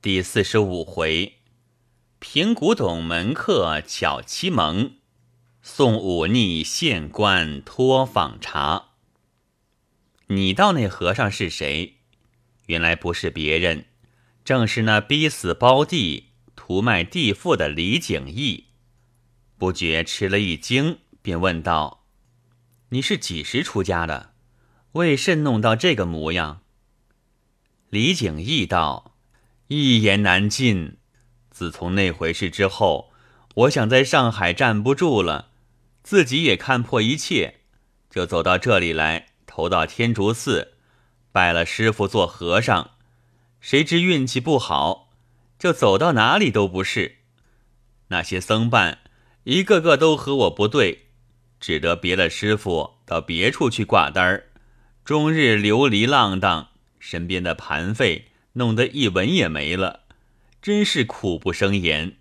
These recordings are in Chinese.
第四十五回，平古董门客巧欺蒙，送忤逆县官托访查。你道那和尚是谁？原来不是别人，正是那逼死胞弟、屠卖地父的李景义。不觉吃了一惊，便问道：“你是几时出家的？为甚弄到这个模样？”李景义道。一言难尽。自从那回事之后，我想在上海站不住了，自己也看破一切，就走到这里来，投到天竺寺，拜了师傅做和尚。谁知运气不好，就走到哪里都不是。那些僧伴一个个都和我不对，只得别了师傅，到别处去挂单儿，终日流离浪荡，身边的盘费。弄得一文也没了，真是苦不生言。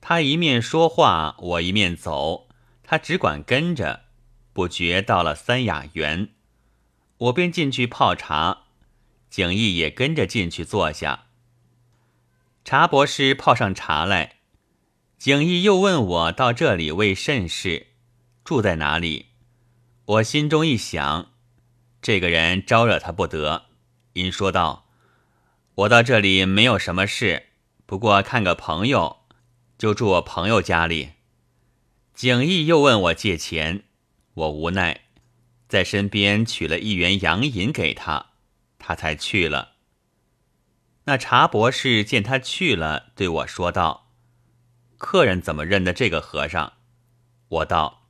他一面说话，我一面走，他只管跟着。不觉到了三雅园，我便进去泡茶，景逸也跟着进去坐下。茶博士泡上茶来，景逸又问我到这里为甚事，住在哪里？我心中一想，这个人招惹他不得，因说道。我到这里没有什么事，不过看个朋友，就住我朋友家里。景逸又问我借钱，我无奈，在身边取了一元洋银给他，他才去了。那茶博士见他去了，对我说道：“客人怎么认得这个和尚？”我道：“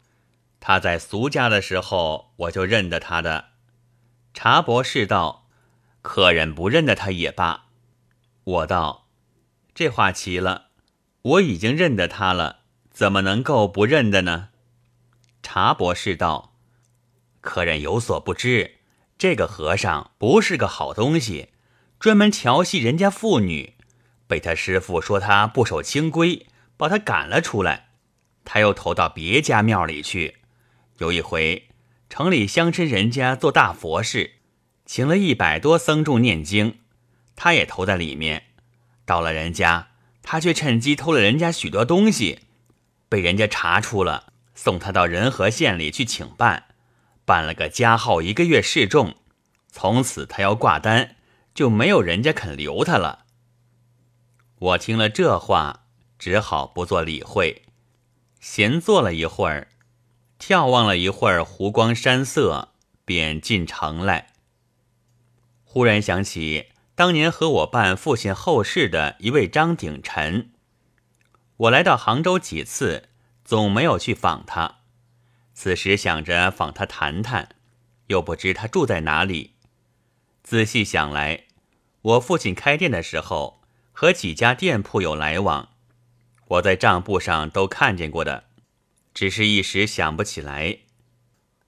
他在俗家的时候，我就认得他的。”茶博士道。客人不认得他也罢，我道：“这话奇了，我已经认得他了，怎么能够不认得呢？”茶博士道：“客人有所不知，这个和尚不是个好东西，专门调戏人家妇女，被他师傅说他不守清规，把他赶了出来。他又投到别家庙里去。有一回，城里乡绅人家做大佛事。”请了一百多僧众念经，他也投在里面。到了人家，他却趁机偷了人家许多东西，被人家查出了，送他到仁和县里去请办，办了个加号一个月示众。从此他要挂单，就没有人家肯留他了。我听了这话，只好不做理会，闲坐了一会儿，眺望了一会儿湖光山色，便进城来。忽然想起当年和我办父亲后事的一位张鼎臣，我来到杭州几次，总没有去访他。此时想着访他谈谈，又不知他住在哪里。仔细想来，我父亲开店的时候和几家店铺有来往，我在账簿上都看见过的，只是一时想不起来。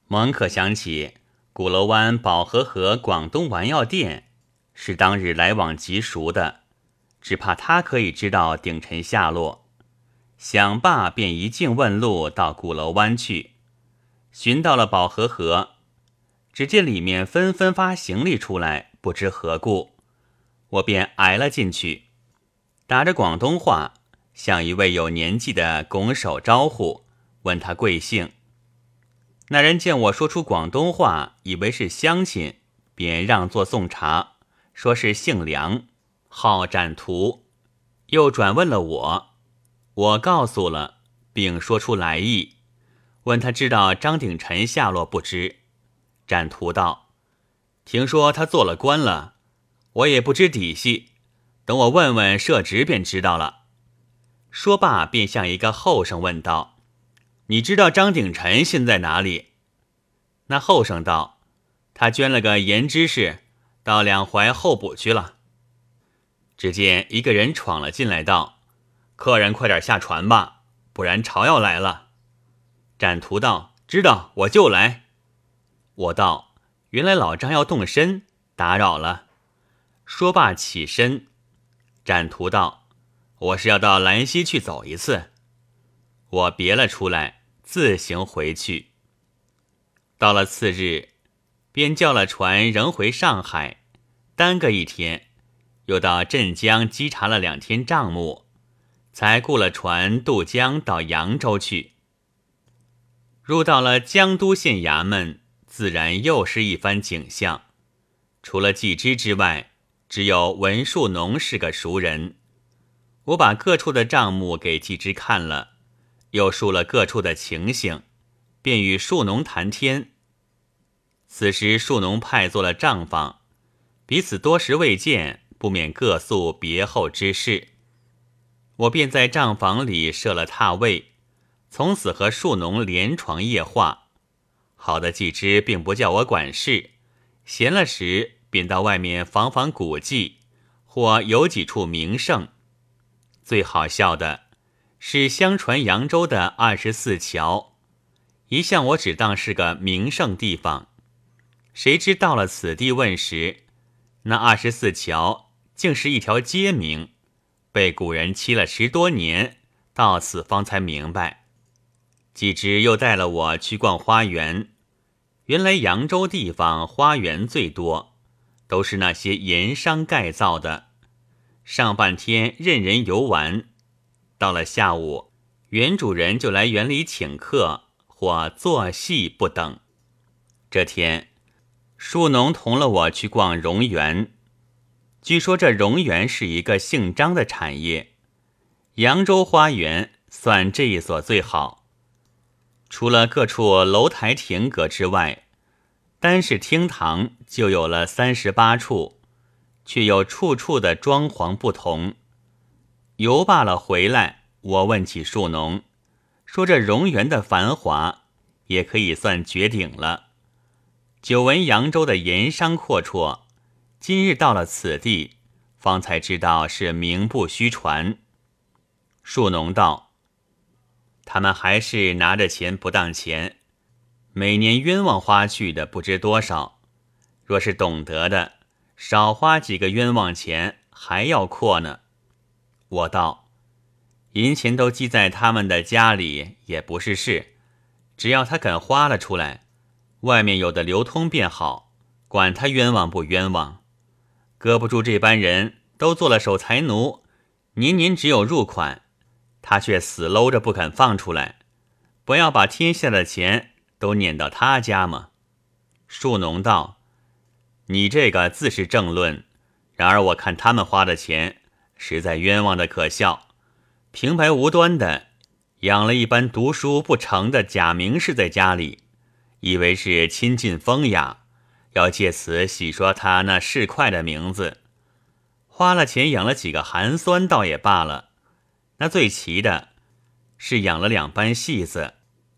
猛可想起。鼓楼湾宝和河广东丸药店是当日来往极熟的，只怕他可以知道鼎臣下落。想罢，便一径问路到鼓楼湾去，寻到了宝和河，只见里面纷纷发行李出来，不知何故，我便挨了进去，打着广东话向一位有年纪的拱手招呼，问他贵姓。那人见我说出广东话，以为是乡亲，便让座送茶，说是姓梁，号展图，又转问了我，我告诉了，并说出来意，问他知道张鼎臣下落不知。展图道：“听说他做了官了，我也不知底细，等我问问社职便知道了。”说罢，便向一个后生问道。你知道张鼎臣现在哪里？那后生道：“他捐了个盐知识，到两淮候补去了。”只见一个人闯了进来，道：“客人快点下船吧，不然朝要来了。”展图道：“知道，我就来。”我道：“原来老张要动身，打扰了。”说罢起身。展图道：“我是要到兰溪去走一次。”我别了出来。自行回去。到了次日，便叫了船，仍回上海，耽搁一天，又到镇江稽查了两天账目，才雇了船渡江到扬州去。入到了江都县衙门，自然又是一番景象。除了季之之外，只有文树农是个熟人。我把各处的账目给季之看了，又述了各处的情形，便与树农谈天。此时树农派做了账房，彼此多时未见，不免各诉别后之事。我便在账房里设了榻位，从此和树农连床夜话。好的季之并不叫我管事，闲了时便到外面访访古迹，或有几处名胜。最好笑的是，相传扬州的二十四桥，一向我只当是个名胜地方。谁知到了此地问时，那二十四桥竟是一条街名，被古人欺了十多年，到此方才明白。季之又带了我去逛花园，原来扬州地方花园最多，都是那些盐商盖造的。上半天任人游玩，到了下午，园主人就来园里请客或做戏不等。这天。树农同了我去逛荣园，据说这荣园是一个姓张的产业。扬州花园算这一所最好，除了各处楼台亭阁之外，单是厅堂就有了三十八处，却又处处的装潢不同。游罢了回来，我问起树农，说这荣园的繁华也可以算绝顶了。久闻扬州的盐商阔绰，今日到了此地，方才知道是名不虚传。树农道：“他们还是拿着钱不当钱，每年冤枉花去的不知多少。若是懂得的，少花几个冤枉钱还要阔呢。”我道：“银钱都积在他们的家里也不是事，只要他肯花了出来。”外面有的流通便好，管他冤枉不冤枉，搁不住这班人都做了守财奴，年年只有入款，他却死搂着不肯放出来，不要把天下的钱都撵到他家吗？树农道：“你这个自是正论，然而我看他们花的钱实在冤枉的可笑，平白无端的养了一班读书不成的假名士在家里。”以为是亲近风雅，要借此洗刷他那市侩的名字，花了钱养了几个寒酸，倒也罢了。那最奇的是养了两班戏子，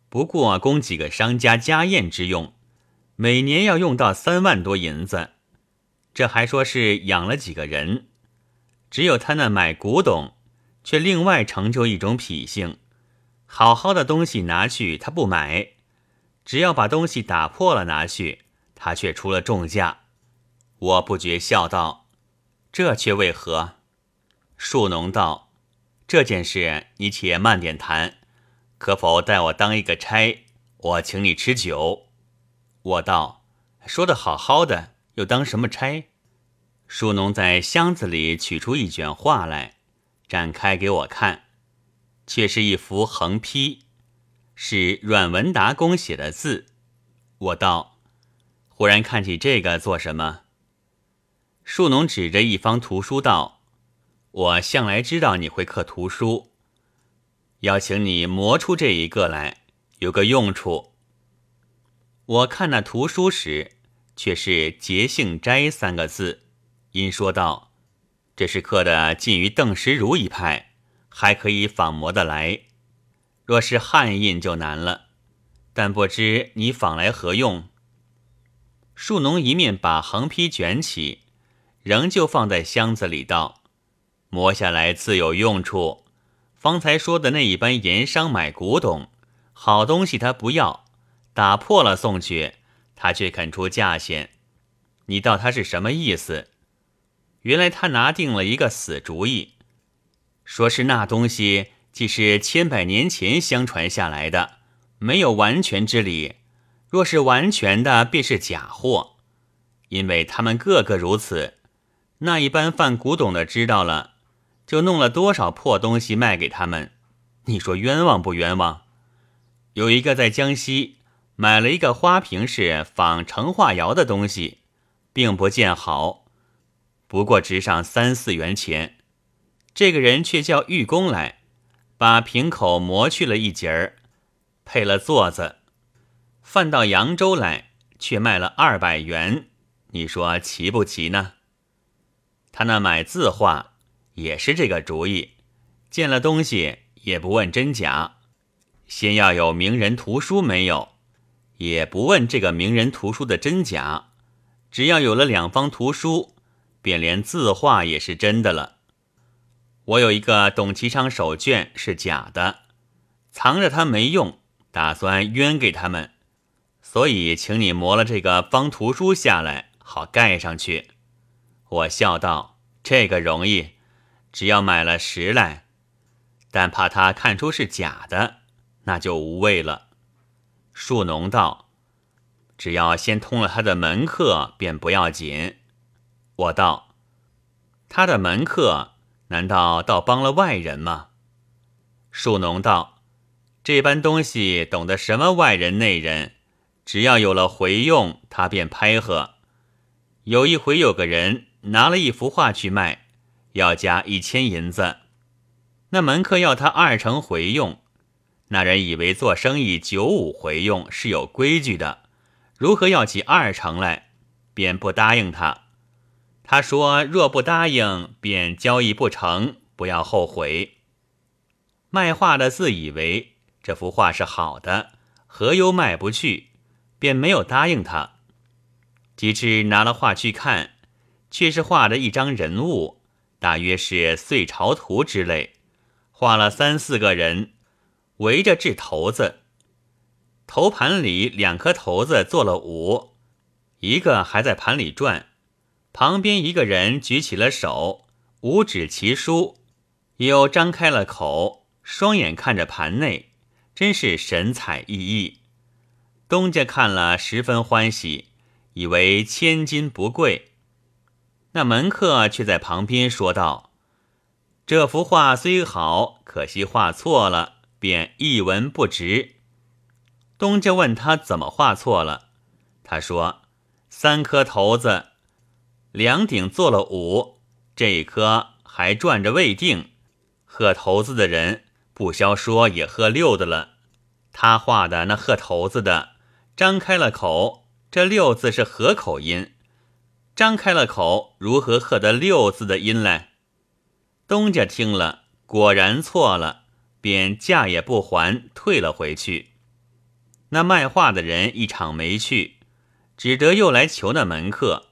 不过供几个商家家宴之用，每年要用到三万多银子。这还说是养了几个人，只有他那买古董，却另外成就一种脾性，好好的东西拿去他不买。只要把东西打破了拿去，他却出了重价。我不觉笑道：“这却为何？”树农道：“这件事你且慢点谈，可否待我当一个差？我请你吃酒。”我道：“说的好好的，又当什么差？”树农在箱子里取出一卷画来，展开给我看，却是一幅横批。是阮文达公写的字，我道：“忽然看起这个做什么？”树农指着一方图书道：“我向来知道你会刻图书，要请你磨出这一个来，有个用处。”我看那图书时，却是“节性斋”三个字，因说道：“这是刻的近于邓石如一派，还可以仿模的来。”若是汉印就难了，但不知你仿来何用？树农一面把横批卷起，仍旧放在箱子里道：“磨下来自有用处。方才说的那一般盐商买古董，好东西他不要，打破了送去，他却肯出价钱。你道他是什么意思？原来他拿定了一个死主意，说是那东西。”既是千百年前相传下来的，没有完全之理；若是完全的，便是假货。因为他们个个如此，那一般贩古董的知道了，就弄了多少破东西卖给他们。你说冤枉不冤枉？有一个在江西买了一个花瓶，是仿成化窑的东西，并不见好，不过值上三四元钱。这个人却叫玉工来，把瓶口磨去了一截儿，配了座子，贩到扬州来，却卖了二百元。你说奇不奇呢？他那买字画也是这个主意，见了东西也不问真假，先要有名人图书没有，也不问这个名人图书的真假，只要有了两方图书，便连字画也是真的了。我有一个董其昌手卷是假的，藏着它没用，打算冤给他们，所以请你磨了这个方图书下来。好盖上去，我笑道：“这个容易，只要买了十来。但怕他看出是假的，那就无谓了。”树农道：“只要先通了他的门客，便不要紧。”我道：“他的门客难道倒帮了外人吗？”树农道：“这般东西懂得什么外人内人？只要有了回用，他便拍和。”有一回，有个人拿了一幅画去卖，要加一千银子。那门客要他二成回用，那人以为做生意九五回用是有规矩的，如何要起二成来，便不答应他。他说：“若不答应，便交易不成，不要后悔。”卖画的自以为这幅画是好的，何忧卖不去，便没有答应他。及至拿了画去看，却是画的一张人物，大约是岁朝图之类，画了三四个人，围着掷骰子，头盘里两颗骰子做了五，一个还在盘里转，旁边一个人举起了手，五指齐书，又张开了口，双眼看着盘内，真是神采奕奕。东家看了十分欢喜。以为千金不贵，那门客却在旁边说道：“这幅画虽好，可惜画错了，便一文不值。”东家问他怎么画错了，他说：“三颗头子，两顶做了五，这一颗还转着未定。鹤头子的人不消说也鹤六的了。他画的那鹤头子的，张开了口。”这六字是何口音？张开了口，如何喝得六字的音来？东家听了，果然错了，便价也不还，退了回去。那卖画的人一场没去，只得又来求那门客。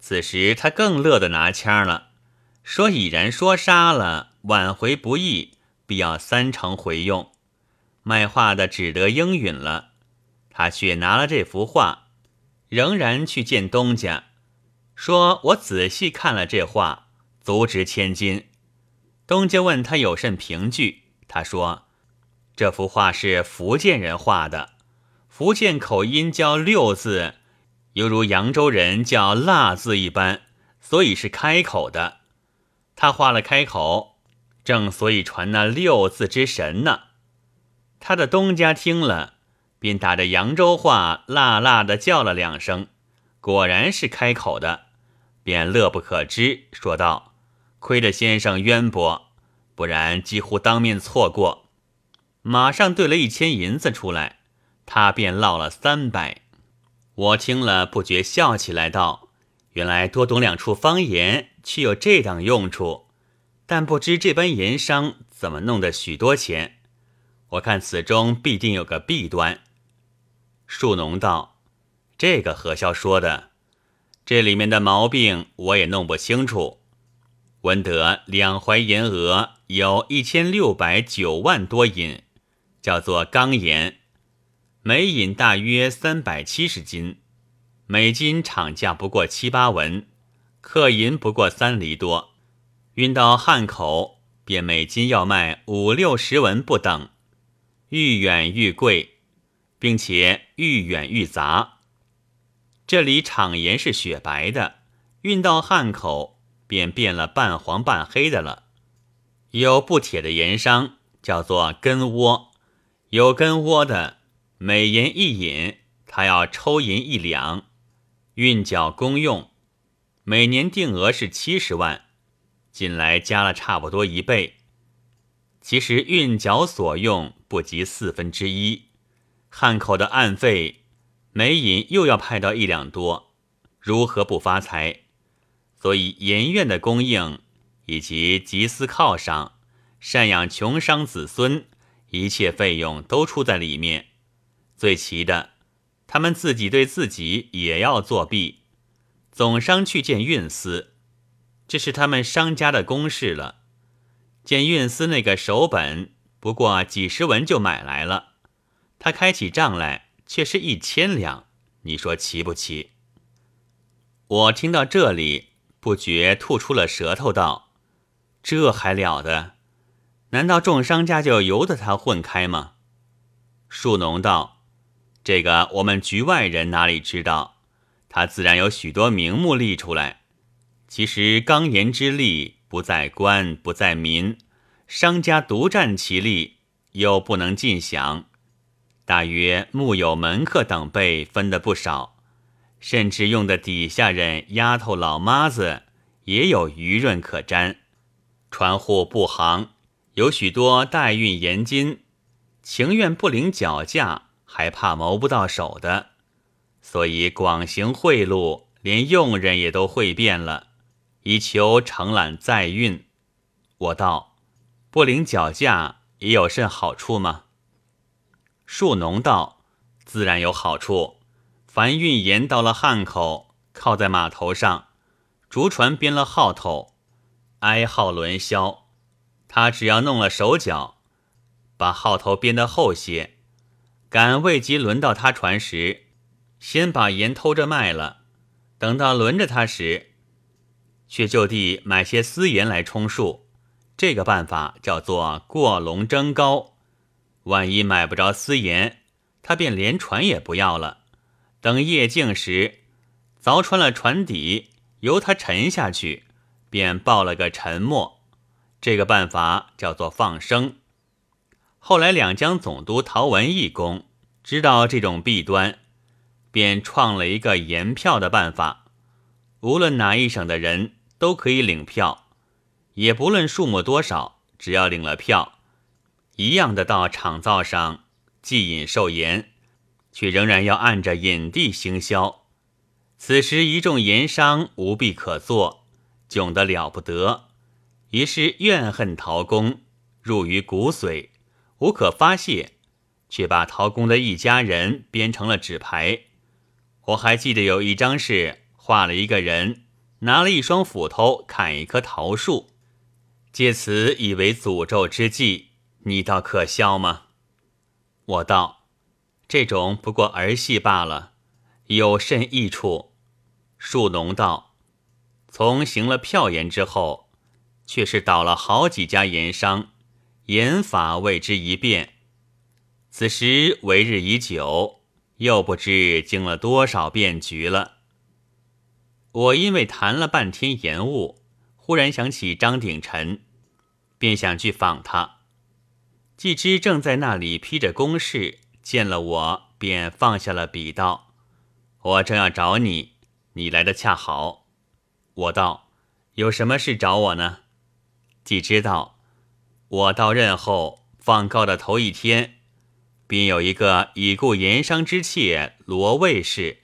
此时他更乐得拿腔了，说已然说杀了，挽回不易，必要三成回用。卖画的只得应允了，他却拿了这幅画。仍然去见东家，说：“我仔细看了这画，足值千金。”东家问他有甚凭据，他说：“这幅画是福建人画的，福建口音叫六字，犹如扬州人叫辣字一般，所以是开口的。他画了开口，正所以传那六字之神呢。”他的东家听了。便打着扬州话，辣辣的叫了两声，果然是开口的，便乐不可支，说道：“亏得先生渊博，不然几乎当面错过。”马上兑了一千银子出来，他便落了三百。我听了不觉笑起来，道：“原来多懂两处方言，却有这等用处，但不知这般盐商怎么弄得许多钱。我看此中必定有个弊端。”树农道：“这个何笑说的？这里面的毛病我也弄不清楚。闻得两淮盐额有一千六百九万多银，叫做钢盐，每引大约三百七十斤，每斤厂价不过七八文，克银不过三厘多，运到汉口便每斤要卖五六十文不等，愈远愈贵。”并且愈远愈杂。这里厂盐是雪白的，运到汉口便变了半黄半黑的了。有不铁的盐商，叫做根窝，有根窝的，每银一引，他要抽银一两，运缴公用，每年定额是七十万，近来加了差不多一倍。其实运缴所用不及四分之一，汉口的案费，每引又要派到一两多，如何不发财？所以盐院的供应以及集思犒赏、赡养穷商子孙，一切费用都出在里面。最奇的，他们自己对自己也要作弊。总商去见运司，这是他们商家的公事了。见运司那个手本不过几十文就买来了，他开起账来却是一千两，你说奇不奇？我听到这里，不觉吐出了舌头，道：“这还了得？难道众商家就由得他混开吗？”树农道：“这个我们局外人哪里知道？他自然有许多名目立出来。其实刚言之利。”不在官，不在民，商家独占其利，又不能尽享。大约木有门客等辈分的不少，甚至用的底下人、丫头、老妈子也有余润可沾。船户布行有许多代运盐金，情愿不领脚价，还怕谋不到手的，所以广行贿赂，连佣人也都会变了。以求承揽载运，我道不领脚价也有甚好处吗？树农道自然有好处。凡运盐到了汉口，靠在码头上，竹船编了号头，挨号轮销。他只要弄了手脚，把号头编得厚些，赶未及轮到他船时，先把盐偷着卖了。等到轮着他时，却就地买些私盐来充数，这个办法叫做过笼蒸高。万一买不着私盐，他便连船也不要了。等夜静时，凿穿了船底，由他沉下去，便报了个沉没。这个办法叫做放生。后来两江总督陶文义公知道这种弊端，便创了一个盐票的办法，无论哪一省的人。都可以领票，也不论数目多少，只要领了票，一样的到厂灶上寄引售盐，却仍然要按着引地行销。此时一众盐商无弊可做，窘得了不得，于是怨恨陶公，入于骨髓，无可发泄，却把陶公的一家人编成了纸牌。我还记得有一张是画了一个人。拿了一双斧头砍一棵桃树，借此以为诅咒之计，你倒可笑吗？我道：这种不过儿戏罢了，有甚益处？树农道：从行了票盐之后，却是倒了好几家盐商，言法为之一变。此时为日已久，又不知经了多少变局了。我因为谈了半天延误，忽然想起张鼎臣，便想去访他。季之正在那里批着公事，见了我，便放下了笔，道：“我正要找你，你来的恰好。”我道：“有什么事找我呢？”季之道：“我到任后放告的头一天，便有一个已故盐商之妾罗卫氏。”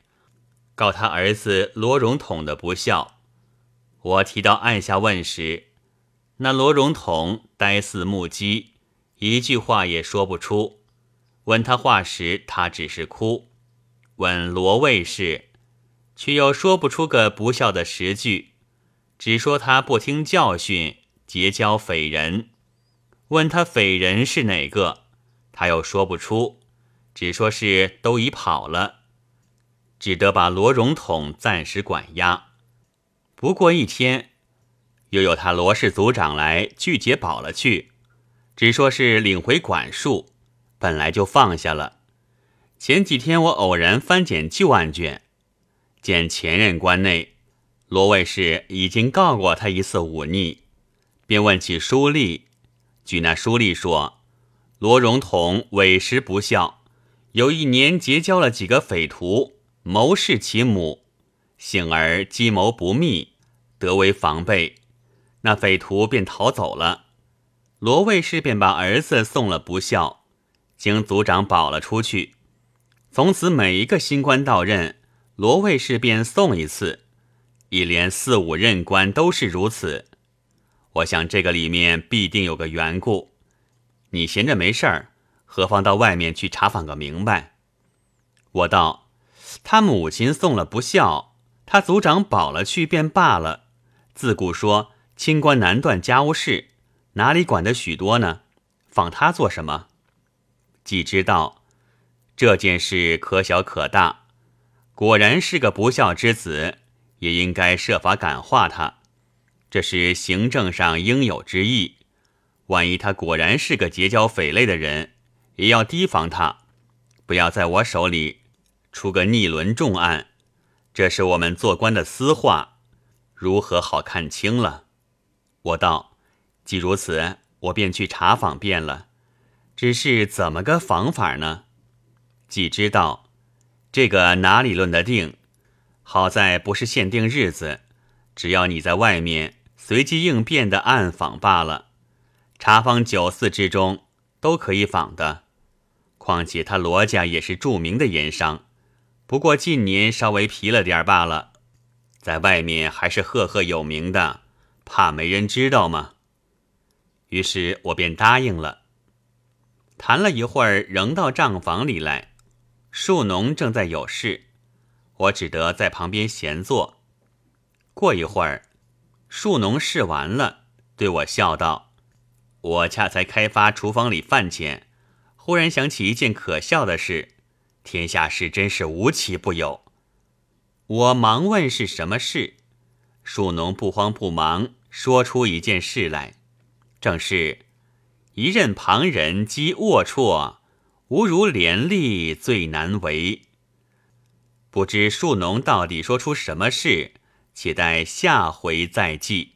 告他儿子罗荣统的不孝。我提到案下问时，那罗荣统呆似木鸡，一句话也说不出。问他话时，他只是哭。问罗卫士，却又说不出个不孝的实句，只说他不听教训，结交匪人。问他匪人是哪个，他又说不出，只说是都已跑了。只得把罗荣统暂时管押。不过一天，又有他罗氏族长来拒解保了去，只说是领回管束，本来就放下了。前几天我偶然翻检旧案卷，见前任关内罗卫士已经告过他一次忤逆，便问起书吏。据那书吏说，罗荣同委实不孝，有一年结交了几个匪徒，谋弑其母，幸而计谋不密，得为防备，那匪徒便逃走了。罗卫士便把儿子送了不孝，经族长保了出去。从此每一个新官到任，罗卫士便送一次，一连四五任官都是如此。我想这个里面必定有个缘故，你闲着没事儿，何妨到外面去查访个明白？我道：他母亲送了不孝，他族长保了去便罢了。自古说清官难断家务事，哪里管得许多呢？访他做什么？既知道这件事可小可大，果然是个不孝之子，也应该设法感化他。这是行政上应有之义。万一他果然是个结交匪类的人，也要提防他，不要在我手里出个逆伦重案。这是我们做官的私话，如何好看清了？我道：既如此，我便去查访便了。只是怎么个访法呢？既知道这个哪里论得定？好在不是限定日子，只要你在外面。随机应变的暗访罢了，茶坊酒肆之中都可以访的。况且他罗家也是著名的盐商，不过近年稍微疲了点罢了，在外面还是赫赫有名的，怕没人知道吗？于是我便答应了。谈了一会儿，仍到账房里来，树农正在有事，我只得在旁边闲坐。过一会儿。树农试完了，对我笑道：“我恰才开发厨房里饭钱，忽然想起一件可笑的事，天下事真是无奇不有。”我忙问是什么事，树农不慌不忙说出一件事来，正是一任旁人积龌龊，无如廉吏最难为。不知树农到底说出什么事？且待下回再记。